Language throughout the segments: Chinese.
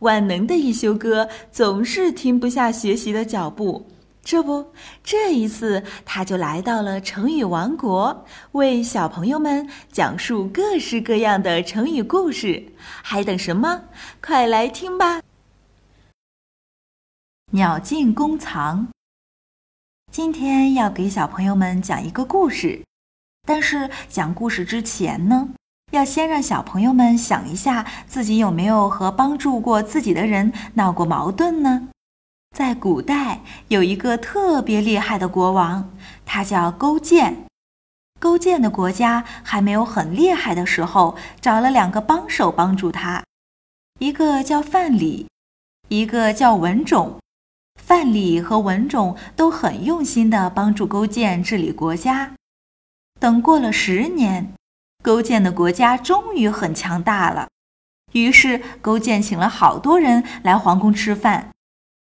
万能的一休哥总是停不下学习的脚步。这不，这一次他就来到了成语王国，为小朋友们讲述各式各样的成语故事。还等什么？快来听吧！鸟尽弓藏。今天要给小朋友们讲一个故事，但是讲故事之前呢，要先让小朋友们想一下，自己有没有和帮助过自己的人闹过矛盾呢？在古代，有一个特别厉害的国王，他叫勾践。勾践的国家还没有很厉害的时候，找了两个帮手帮助他，一个叫范蠡，一个叫文种。范蠡和文种都很用心地帮助勾践治理国家。等过了十年，勾践的国家终于很强大了。于是，勾践请了好多人来皇宫吃饭。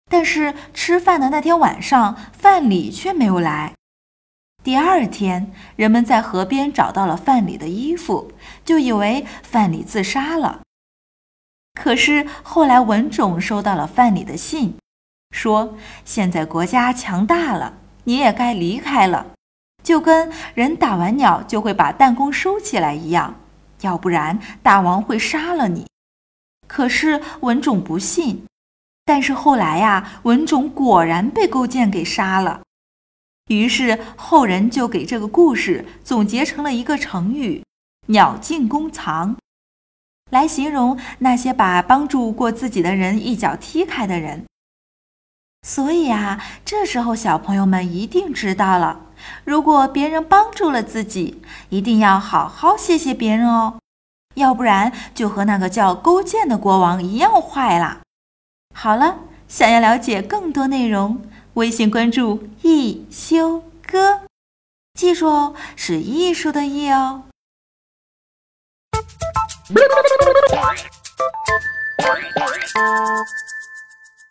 但是吃饭的那天晚上，范蠡却没有来。第二天，人们在河边找到了范蠡的衣服，就以为范蠡自杀了。可是后来文种收到了范蠡的信，说现在国家强大了，你也该离开了，就跟人打完鸟就会把弹弓收起来一样，要不然大王会杀了你。可是文种不信。但是后来呀，文种果然被勾践给杀了。于是后人就给这个故事总结成了一个成语“鸟尽弓藏”，来形容那些把帮助过自己的人一脚踢开的人。所以啊，这时候小朋友们一定知道了：如果别人帮助了自己，一定要好好谢谢别人哦，要不然就和那个叫勾践的国王一样坏啦。好了，想要了解更多内容，微信关注“一休哥”，记住哦，是艺术的“艺”哦。